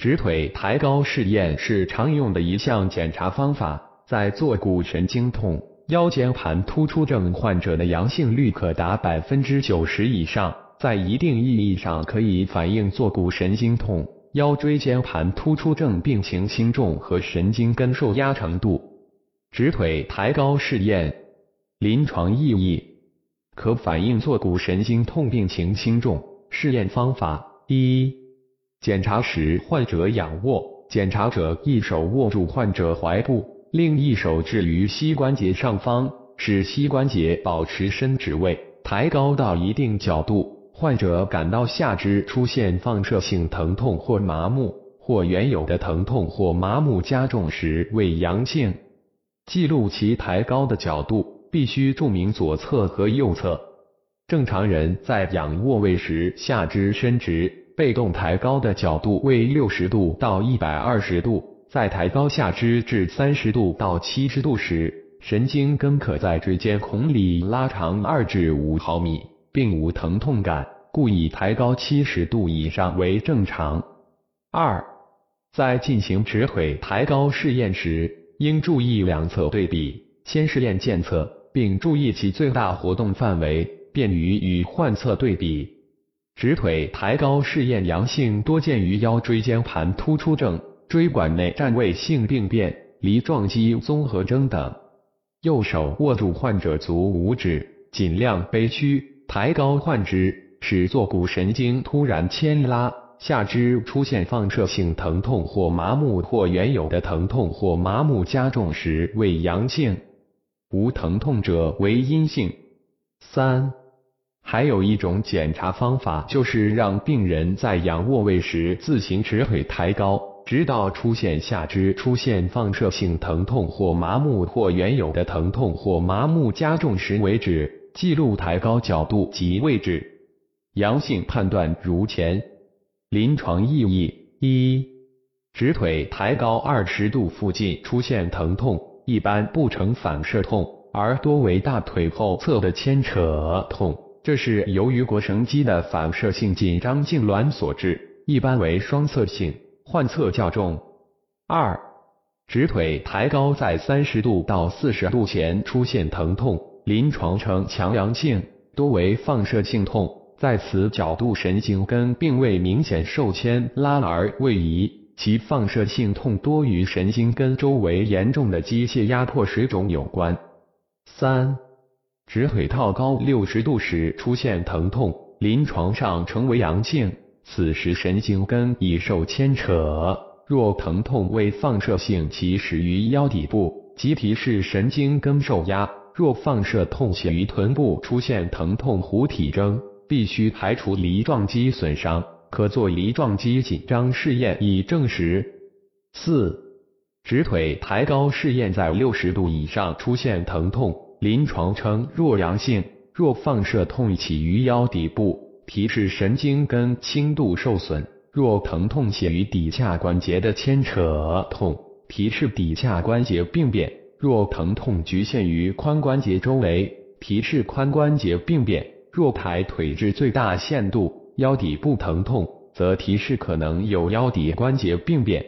直腿抬高试验是常用的一项检查方法，在坐骨神经痛、腰间盘突出症患者的阳性率可达百分之九十以上，在一定意义上可以反映坐骨神经痛、腰椎间盘突出症病情轻重和神经根受压程度。直腿抬高试验临床意义可反映坐骨神经痛病情轻重。试验方法一。检查时，患者仰卧，检查者一手握住患者踝部，另一手置于膝关节上方，使膝关节保持伸直位，抬高到一定角度。患者感到下肢出现放射性疼痛或麻木，或原有的疼痛或麻木加重时为阳性。记录其抬高的角度，必须注明左侧和右侧。正常人在仰卧位时，下肢伸直。被动抬高的角度为六十度到一百二十度，在抬高下肢至三十度到七十度时，神经根可在椎间孔里拉长二至五毫米，并无疼痛感，故以抬高七十度以上为正常。二，在进行直腿抬高试验时，应注意两侧对比，先试验健侧，并注意其最大活动范围，便于与患侧对比。直腿抬高试验阳性多见于腰椎间盘突出症、椎管内占位性病变、梨状肌综合征等。右手握住患者足五指，尽量背屈，抬高患肢，使坐骨神经突然牵拉，下肢出现放射性疼痛或麻木或原有的疼痛或麻木加重时为阳性，无疼痛者为阴性。三。还有一种检查方法，就是让病人在仰卧位时自行直腿抬高，直到出现下肢出现放射性疼痛或麻木或原有的疼痛或麻木加重时为止。记录抬高角度及位置。阳性判断如前。临床意义：一、直腿抬高二十度附近出现疼痛，一般不呈反射痛，而多为大腿后侧的牵扯痛。这是由于腘绳肌的反射性紧张痉挛所致，一般为双侧性，患侧较重。二、直腿抬高在三十度到四十度前出现疼痛，临床呈强阳性，多为放射性痛，在此角度神经根并未明显受牵拉而位移，其放射性痛多与神经根周围严重的机械压迫水肿有关。三。直腿套高六十度时出现疼痛，临床上称为阳性，此时神经根已受牵扯。若疼痛为放射性，其始于腰底部，即提示神经根受压；若放射痛起于臀部，出现疼痛弧体征，必须排除梨状肌损伤，可做梨状肌紧张试验以证实。四、直腿抬高试验在六十度以上出现疼痛。临床称若阳性，若放射痛起于腰底部，提示神经根轻度受损；若疼痛起于底下关节的牵扯痛，提示底下关节病变；若疼痛局限于髋关节周围，提示髋关节病变；若抬腿至最大限度，腰底部疼痛，则提示可能有腰底关节病变。